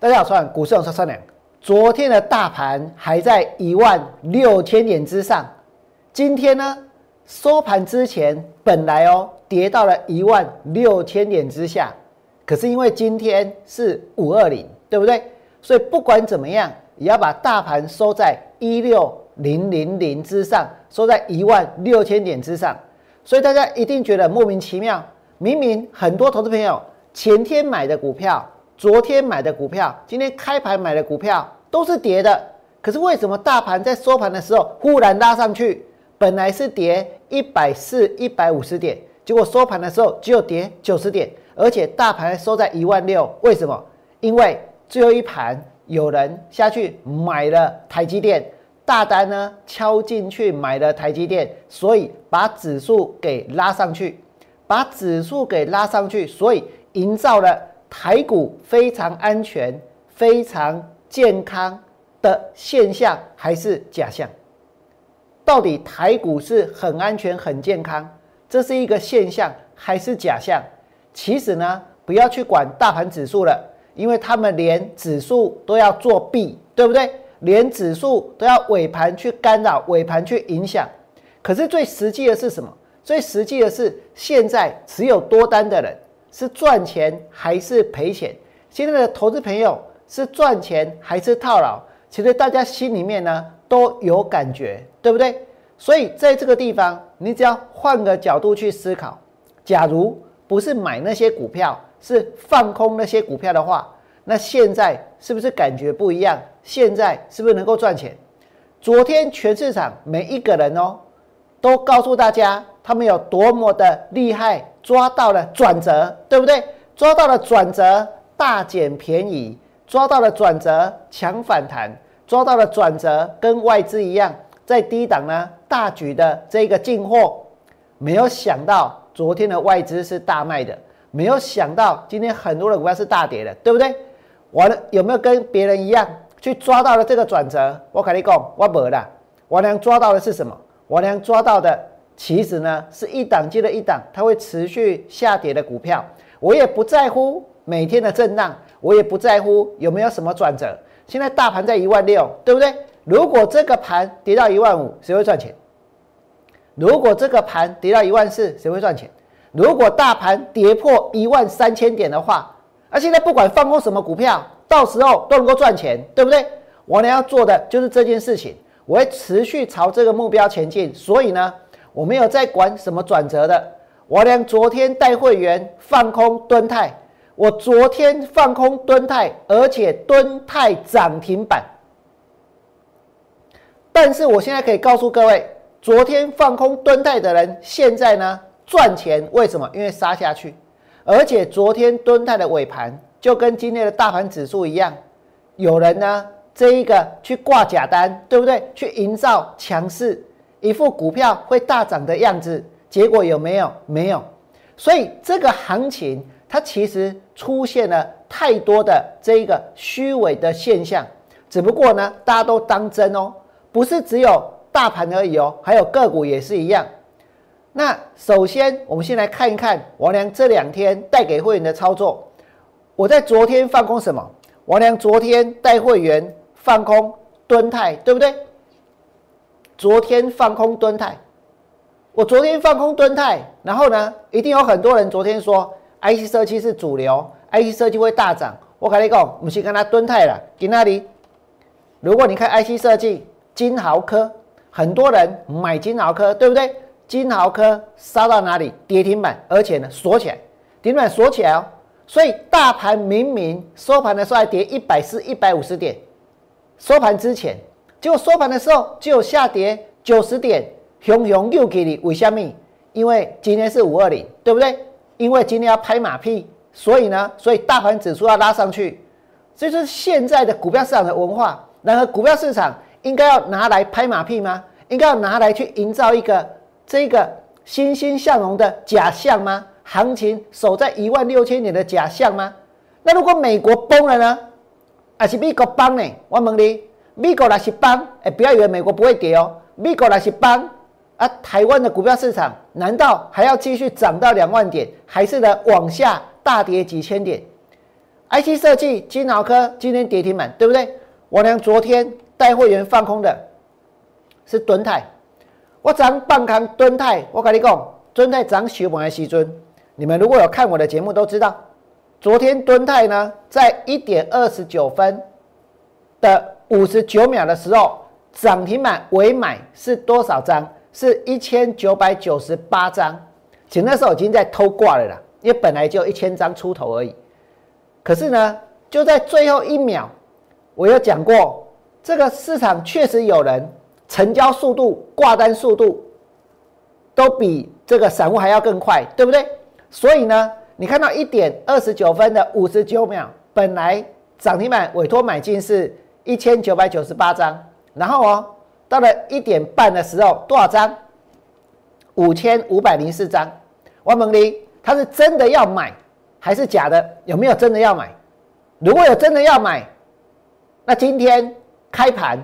大家好，我是股市王三良。昨天的大盘还在一万六千点之上，今天呢收盘之前本来哦跌到了一万六千点之下，可是因为今天是五二零，对不对？所以不管怎么样，也要把大盘收在一六零零零之上，收在一万六千点之上。所以大家一定觉得莫名其妙，明明很多投资朋友前天买的股票。昨天买的股票，今天开盘买的股票都是跌的，可是为什么大盘在收盘的时候忽然拉上去？本来是跌一百四、一百五十点，结果收盘的时候只有跌九十点，而且大盘收在一万六。为什么？因为最后一盘有人下去买了台积电，大单呢敲进去买了台积电，所以把指数给拉上去，把指数给拉上去，所以营造了。台股非常安全、非常健康的现象还是假象？到底台股是很安全、很健康，这是一个现象还是假象？其实呢，不要去管大盘指数了，因为他们连指数都要作弊，对不对？连指数都要尾盘去干扰、尾盘去影响。可是最实际的是什么？最实际的是现在持有多单的人。是赚钱还是赔钱？现在的投资朋友是赚钱还是套牢？其实大家心里面呢都有感觉，对不对？所以在这个地方，你只要换个角度去思考：假如不是买那些股票，是放空那些股票的话，那现在是不是感觉不一样？现在是不是能够赚钱？昨天全市场每一个人哦，都告诉大家他们有多么的厉害。抓到了转折，对不对？抓到了转折，大捡便宜；抓到了转折，强反弹；抓到了转折，跟外资一样，在低档呢大举的这个进货。没有想到昨天的外资是大卖的，没有想到今天很多的股票是大跌的，对不对？我有没有跟别人一样去抓到了这个转折？我跟你讲，我没了。我能抓到的是什么？我娘抓到的。其实呢，是一档接着一档，它会持续下跌的股票。我也不在乎每天的震荡，我也不在乎有没有什么转折。现在大盘在一万六，对不对？如果这个盘跌到一万五，谁会赚钱？如果这个盘跌到一万四，谁会赚钱？如果大盘跌破一万三千点的话，而现在不管放空什么股票，到时候都能够赚钱，对不对？我呢要做的就是这件事情，我会持续朝这个目标前进。所以呢。我没有在管什么转折的，我连昨天带会员放空蹲泰，我昨天放空蹲泰，而且蹲泰涨停板。但是我现在可以告诉各位，昨天放空蹲泰的人，现在呢赚钱？为什么？因为杀下去，而且昨天蹲泰的尾盘就跟今天的大盘指数一样，有人呢这一个去挂假单，对不对？去营造强势。一副股票会大涨的样子，结果有没有？没有。所以这个行情它其实出现了太多的这一个虚伪的现象。只不过呢，大家都当真哦，不是只有大盘而已哦，还有个股也是一样。那首先我们先来看一看王良这两天带给会员的操作。我在昨天放空什么？王良昨天带会员放空蹲泰，对不对？昨天放空蹲泰，我昨天放空蹲泰，然后呢，一定有很多人昨天说 IC 设计是主流，IC 设计会大涨。我跟你讲，不是跟他蹲泰了，在那里。如果你看 IC 设计，金豪科，很多人买金豪科，对不对？金豪科杀到哪里？跌停板，而且呢锁起来，跌停板锁起来哦。所以大盘明明收盘的时候还跌一百四、一百五十点，收盘之前。结果收盘的时候就下跌九十点，熊熊又给你为什么？因为今天是五二零，对不对？因为今天要拍马屁，所以呢，所以大盘指数要拉上去，这就是现在的股票市场的文化。然而，股票市场应该要拿来拍马屁吗？应该要拿来去营造一个这个欣欣向荣的假象吗？行情守在一万六千点的假象吗？那如果美国崩了呢？还是美国帮呢？我问你。美国那是帮，哎，不要以为美国不会跌哦。美国那是帮啊，台湾的股票市场难道还要继续涨到两万点，还是呢往下大跌几千点？IC 设计、金脑科今天跌停板，对不对？我娘昨天带会员放空的是敦泰，我涨半康敦泰，我跟你讲，敦泰涨血本来西尊，你们如果有看我的节目都知道，昨天敦泰呢在一点二十九分的五十九秒的时候，涨停板尾买是多少张？是一千九百九十八张，其实那时候已经在偷挂了啦，因为本来就一千张出头而已。可是呢，就在最后一秒，我有讲过，这个市场确实有人成交速度、挂单速度都比这个散户还要更快，对不对？所以呢，你看到一点二十九分的五十九秒，本来涨停板委托买进是一千九百九十八张，然后哦，到了一点半的时候多少张？五千五百零四张。王猛林他是真的要买。还是假的？有没有真的要买？如果有真的要买，那今天开盘，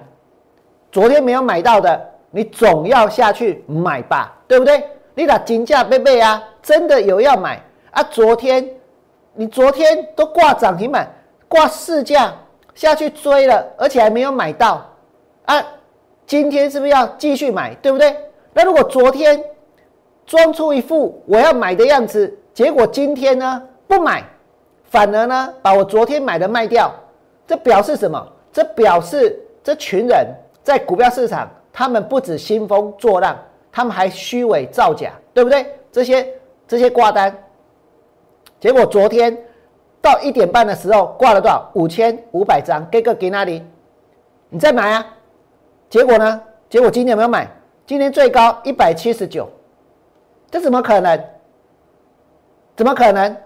昨天没有买到的，你总要下去买吧，对不对？你打金价贝贝啊，真的有要买啊？昨天你昨天都挂涨停板，挂市价下去追了，而且还没有买到啊？今天是不是要继续买？对不对？那如果昨天装出一副我要买的样子，结果今天呢？不买，反而呢把我昨天买的卖掉，这表示什么？这表示这群人在股票市场，他们不止兴风作浪，他们还虚伪造假，对不对？这些这些挂单，结果昨天到一点半的时候挂了多少？五千五百张，给个给那里？你再买啊？结果呢？结果今天有没有买？今天最高一百七十九，这怎么可能？怎么可能？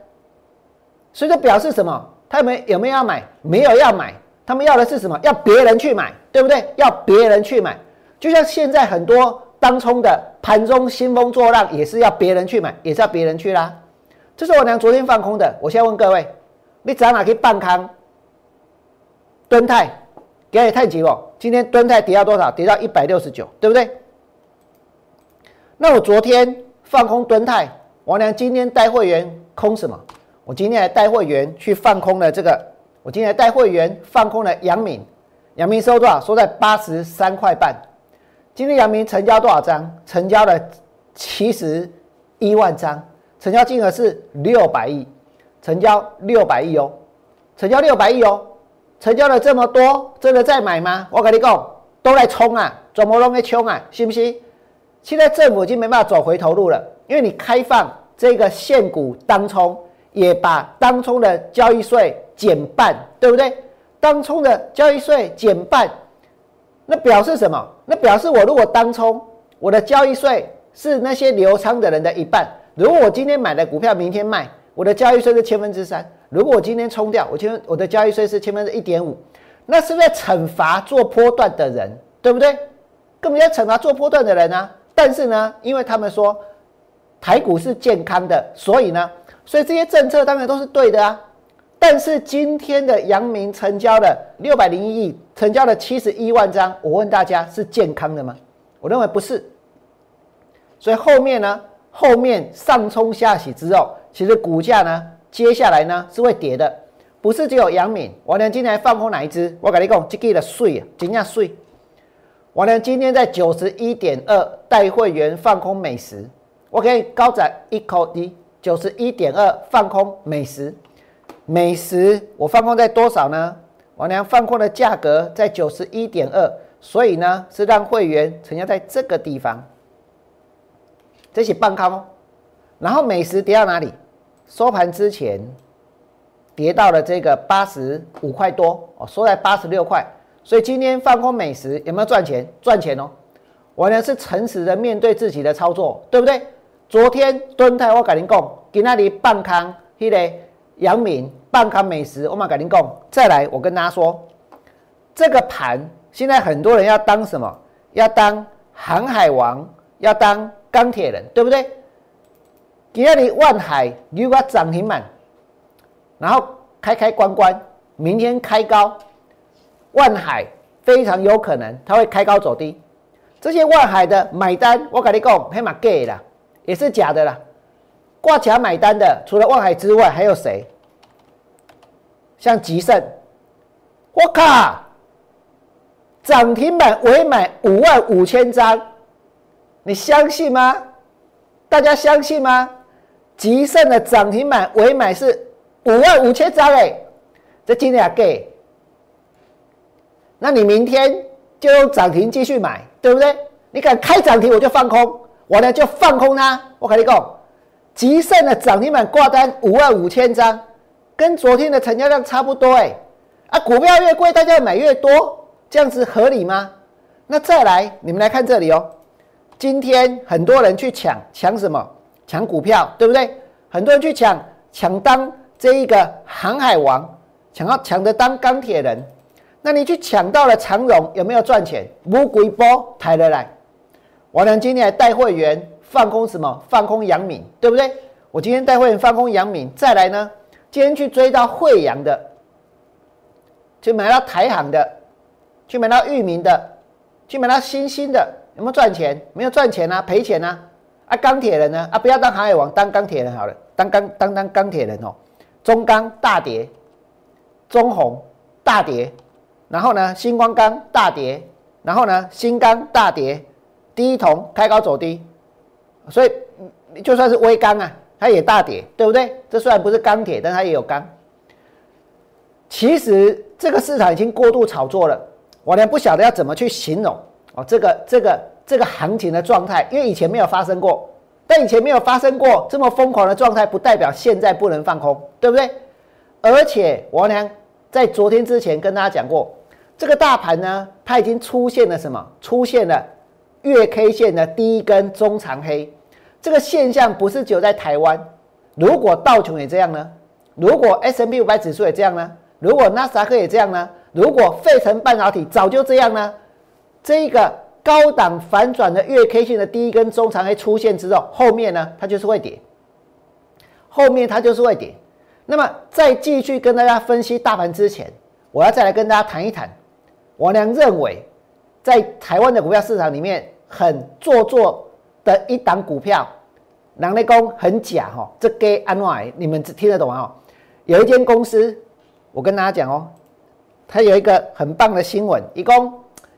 所以这表示什么？他们有没有要买？没有要买。他们要的是什么？要别人去买，对不对？要别人去买。就像现在很多当冲的盘中兴风作浪，也是要别人去买，也是要别人去啦。这是我娘昨天放空的。我现在问各位，你在哪可以半康？敦泰，给也太急了。今天敦泰跌到多少？跌到一百六十九，对不对？那我昨天放空敦泰，我娘今天带会员空什么？我今天还带会员去放空了这个，我今天来带会员放空了阳明，阳明收多少？收在八十三块半。今天阳明成交多少张？成交了七十一万张，成交金额是六百亿，成交六百亿哦，成交六百亿哦，成交了这么多，真的在买吗？我跟你讲，都在冲啊，怎么弄来冲啊？信不信？现在政府已经没办法走回头路了，因为你开放这个现股当冲。也把当冲的交易税减半，对不对？当冲的交易税减半，那表示什么？那表示我如果当冲，我的交易税是那些流仓的人的一半。如果我今天买的股票，明天卖，我的交易税是千分之三。如果我今天冲掉，我千我的交易税是千分之一点五，那是不是惩罚做波段的人？对不对？更不要惩罚做波段的人啊！但是呢，因为他们说台股是健康的，所以呢。所以这些政策当然都是对的啊，但是今天的阳明成交了六百零一亿，成交了七十一万张，我问大家是健康的吗？我认为不是。所以后面呢，后面上冲下洗之后，其实股价呢，接下来呢是会跌的，不是只有阳敏。王良今天放空哪一只？我跟你讲，这个的税啊，怎样税？王良今天在九十一点二带会员放空美食，我可以高涨一口低。九十一点二放空美食，美食我放空在多少呢？王良放空的价格在九十一点二，所以呢是让会员成交在这个地方，这是半空。然后美食跌到哪里？收盘之前跌到了这个八十五块多哦，收在八十六块。所以今天放空美食有没有赚钱？赚钱哦！我呢是诚实的面对自己的操作，对不对？昨天敦泰我跟您讲，今那里半康，迄个阳明半康美食，我嘛跟您讲。再来，我跟大家说，这个盘现在很多人要当什么？要当航海王，要当钢铁人，对不对？今那里万海如果涨停板，然后开开关关，明天开高，万海非常有可能它会开高走低。这些万海的买单，我跟你讲，黑马给啦。也是假的啦，挂起来买单的，除了万海之外，还有谁？像吉盛，我靠，涨停板尾买五万五千张，你相信吗？大家相信吗？吉盛的涨停板尾买是五万五千张哎，这今天给，那你明天就用涨停继续买，对不对？你敢开涨停我就放空，我呢就放空它。我跟你讲，吉盛的涨停板挂单五万五千张，跟昨天的成交量差不多哎。啊，股票越贵，大家买越多，这样子合理吗？那再来，你们来看这里哦。今天很多人去抢抢什么？抢股票，对不对？很多人去抢抢当这一个航海王，抢要抢着当钢铁人。那你去抢到了长荣，有没有赚钱？无鬼波抬得来。我呢今天还带会员放空什么？放空杨敏，对不对？我今天带会员放空杨敏，再来呢，今天去追到惠阳的，去买到台行的，去买到域名的，去买到新兴的，有没有赚钱？没有赚钱啊，赔钱啊！啊，钢铁人呢？啊，不要当航海王，当钢铁人好了，当钢当当钢铁人哦。中钢大跌，中红大跌，然后呢，星光钢大跌，然后呢，新钢大跌。第一铜开高走低，所以就算是微钢啊，它也大跌，对不对？这虽然不是钢铁，但它也有钢。其实这个市场已经过度炒作了，我连不晓得要怎么去形容哦，这个这个这个行情的状态，因为以前没有发生过，但以前没有发生过这么疯狂的状态，不代表现在不能放空，对不对？而且王良在昨天之前跟大家讲过，这个大盘呢，它已经出现了什么？出现了。月 K 线的第一根中长黑，这个现象不是只有在台湾。如果道琼也这样呢？如果 S M P 五百指数也这样呢？如果纳斯达克也这样呢？如果费城半导体早就这样呢？这个高档反转的月 K 线的第一根中长黑出现之后，后面呢它就是会跌，后面它就是会跌。那么在继续跟大家分析大盘之前，我要再来跟大家谈一谈，我俩认为。在台湾的股票市场里面，很做作的一档股票，人类公很假哈，这给安外，你们听得懂啊？有一间公司，我跟大家讲哦，它有一个很棒的新闻，一共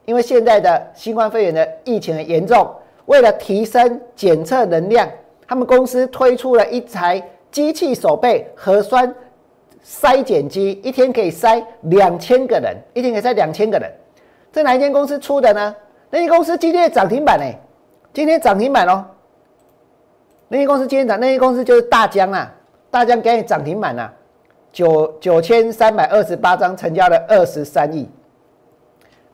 因为现在的新冠肺炎的疫情很严重，为了提升检测能量，他们公司推出了一台机器手背核酸筛检机，一天可以筛两千个人，一天可以筛两千个人。这哪一间公司出的呢？那间公司今天涨停板呢？今天涨停板哦。那间公司今天涨，那间公司就是大江啊，大江给你涨停板啊，九九千三百二十八张，成交了二十三亿。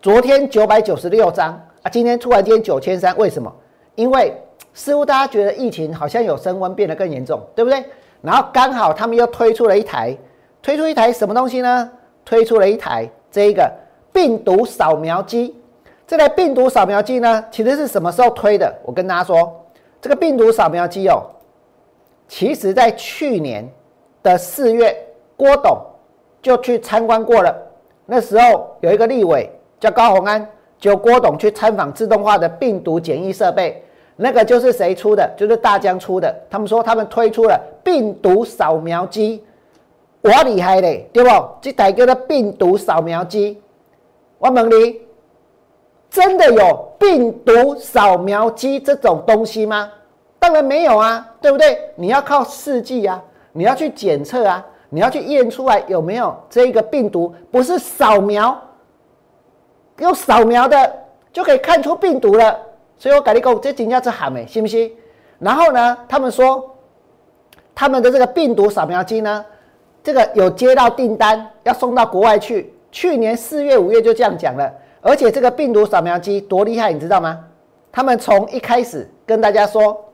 昨天九百九十六张啊，今天突然间九千三，为什么？因为似乎大家觉得疫情好像有升温，变得更严重，对不对？然后刚好他们又推出了一台，推出一台什么东西呢？推出了一台这一个。病毒扫描机，这台病毒扫描机呢，其实是什么时候推的？我跟大家说，这个病毒扫描机哦，其实在去年的四月，郭董就去参观过了。那时候有一个立委叫高鸿安，就郭董去参访自动化的病毒检疫设备，那个就是谁出的？就是大疆出的。他们说他们推出了病毒扫描机，我厉害嘞，对不？这台叫做病毒扫描机。我问你，真的有病毒扫描机这种东西吗？当然没有啊，对不对？你要靠试剂啊，你要去检测啊，你要去验出来有没有这个病毒，不是扫描，用扫描的就可以看出病毒了。所以我跟你讲，这真正是喊的，信不信？然后呢，他们说他们的这个病毒扫描机呢，这个有接到订单，要送到国外去。去年四月、五月就这样讲了，而且这个病毒扫描机多厉害，你知道吗？他们从一开始跟大家说，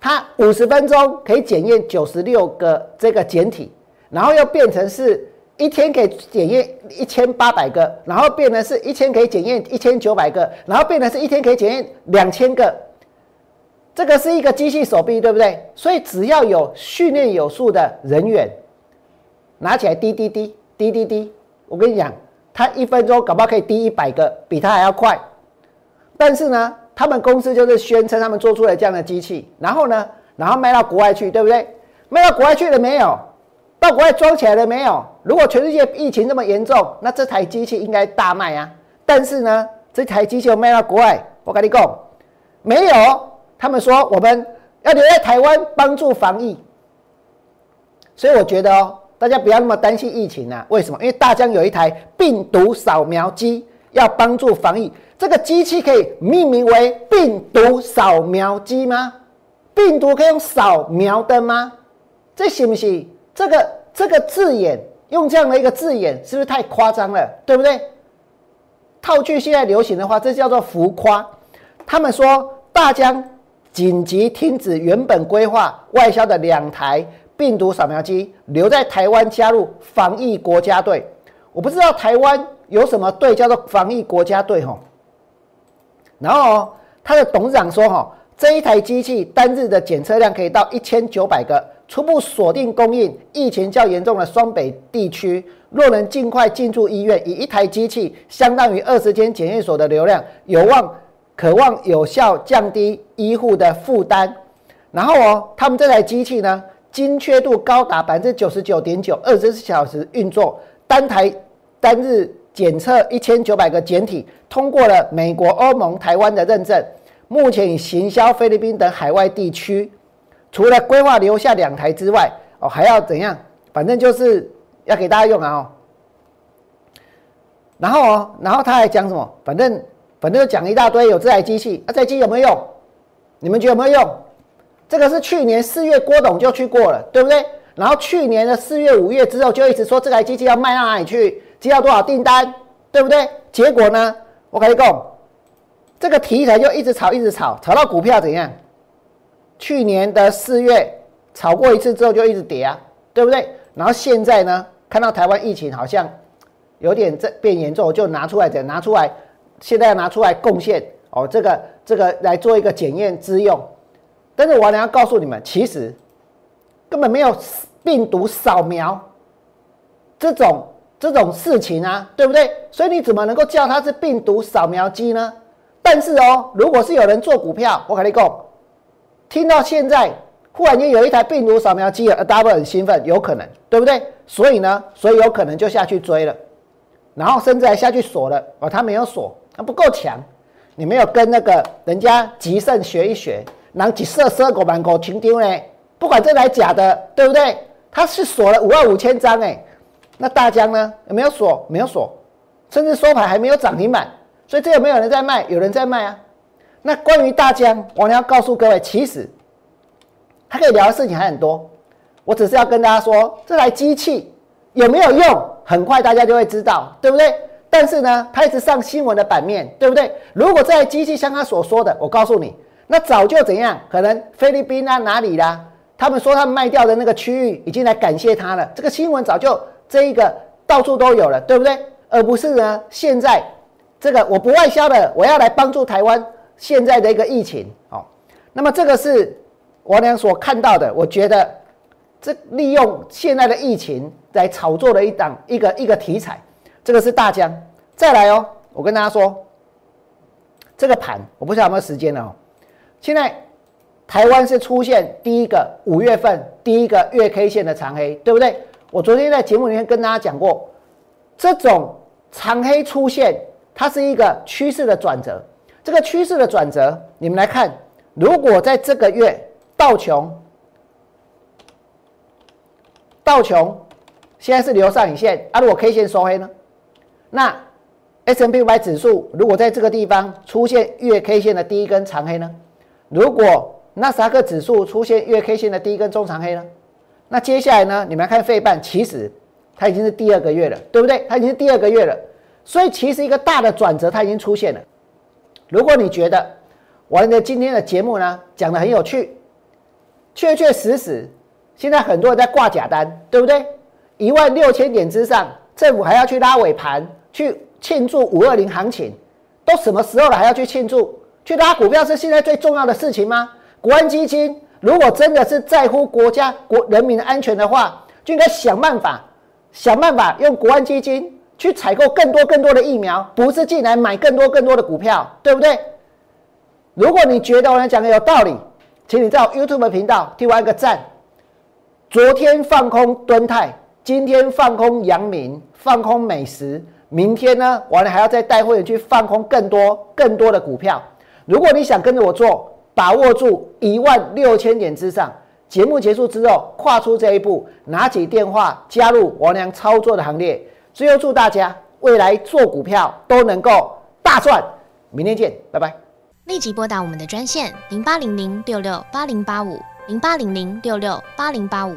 它五十分钟可以检验九十六个这个简体，然后又变成是一天可以检验一千八百个，然后变成是一天可以检验一千九百个，然后变成是一天可以检验两千个。这个是一个机器手臂，对不对？所以只要有训练有素的人员，拿起来滴滴滴滴滴滴，我跟你讲。他一分钟搞不好可以滴一百个，比他还要快。但是呢，他们公司就是宣称他们做出了这样的机器，然后呢，然后卖到国外去，对不对？卖到国外去了没有？到国外装起来了没有？如果全世界疫情这么严重，那这台机器应该大卖啊。但是呢，这台机器卖到国外，我跟你讲，没有。他们说我们要留在台湾帮助防疫，所以我觉得哦，大家不要那么担心疫情啊。为什么？因为大疆有一台病毒扫描机，要帮助防疫。这个机器可以命名为病毒扫描机吗？病毒可以用扫描的吗？这行不行？这个这个字眼用这样的一个字眼，是不是太夸张了？对不对？套句现在流行的话，这叫做浮夸。他们说大疆紧急停止原本规划外销的两台病毒扫描机，留在台湾加入防疫国家队。我不知道台湾有什么队叫做防疫国家队吼。然后他的董事长说：“哈，这一台机器单日的检测量可以到一千九百个，初步锁定供应疫情较严重的双北地区。若能尽快进驻医院，以一台机器相当于二十间检验所的流量，有望渴望有效降低医护的负担。然后哦，他们这台机器呢，精确度高达百分之九十九点九，二十四小时运作，单台单日。”检测一千九百个检体，通过了美国、欧盟、台湾的认证。目前已行销菲律宾等海外地区。除了规划留下两台之外，哦，还要怎样？反正就是要给大家用啊！哦，然后哦，然后他还讲什么？反正反正讲一大堆，有这台机器，啊，这台机有没有用？你们觉得有没有用？这个是去年四月郭董就去过了，对不对？然后去年的四月、五月之后，就一直说这台机器要卖到哪里去。接到多少订单，对不对？结果呢？我跟你讲，这个题材就一直炒，一直炒，炒到股票怎样？去年的四月炒过一次之后就一直跌啊，对不对？然后现在呢，看到台湾疫情好像有点在变严重，就拿出来讲，拿出来，现在要拿出来贡献哦，这个这个来做一个检验之用。但是我要告诉你们，其实根本没有病毒扫描这种。这种事情啊，对不对？所以你怎么能够叫它是病毒扫描机呢？但是哦，如果是有人做股票，我跟你讲，听到现在忽然间有一台病毒扫描机了，double 很兴奋，有可能，对不对？所以呢，所以有可能就下去追了，然后甚至还下去锁了哦，他没有锁，他不够强，你没有跟那个人家吉盛学一学，然后几色色狗满口情丢呢？不管这台假的，对不对？他是锁了五万五千张哎。那大疆呢？有没有锁？没有锁，甚至收盘还没有涨停板，所以这有没有人在卖？有人在卖啊。那关于大疆，我要告诉各位，其实他可以聊的事情还很多。我只是要跟大家说，这台机器有没有用，很快大家就会知道，对不对？但是呢，它一直上新闻的版面，对不对？如果这台机器像他所说的，我告诉你，那早就怎样？可能菲律宾啊哪里啦？他们说他们卖掉的那个区域已经来感谢他了。这个新闻早就。这一个到处都有了，对不对？而不是呢，现在这个我不外销的，我要来帮助台湾现在的一个疫情哦。那么这个是我俩所看到的，我觉得这利用现在的疫情来炒作的一档一个一个题材，这个是大疆。再来哦，我跟大家说，这个盘我不知道有没有时间了哦。现在台湾是出现第一个五月份第一个月 K 线的长黑，对不对？我昨天在节目里面跟大家讲过，这种长黑出现，它是一个趋势的转折。这个趋势的转折，你们来看，如果在这个月道琼道琼现在是留上影线，啊，如果 K 线收黑呢？那 S M P 五百指数如果在这个地方出现月 K 线的第一根长黑呢？如果纳斯达克指数出现月 K 线的第一根中长黑呢？那接下来呢？你们来看费半，其实它已经是第二个月了，对不对？它已经是第二个月了，所以其实一个大的转折它已经出现了。如果你觉得我的今天的节目呢讲的很有趣，确确实实，现在很多人在挂假单，对不对？一万六千点之上，政府还要去拉尾盘，去庆祝五二零行情，都什么时候了还要去庆祝？去拉股票是现在最重要的事情吗？国安基金。如果真的是在乎国家国人民的安全的话，就应该想办法，想办法用国安基金去采购更多更多的疫苗，不是进来买更多更多的股票，对不对？如果你觉得我讲的有道理，请你在 YouTube 频道替我按个赞。昨天放空敦泰，今天放空阳明，放空美食，明天呢，我呢还要再带会员去放空更多更多的股票。如果你想跟着我做，把握住一万六千点之上，节目结束之后跨出这一步，拿起电话加入王良操作的行列。最后祝大家未来做股票都能够大赚。明天见，拜拜。立即拨打我们的专线零八零零六六八零八五零八零零六六八零八五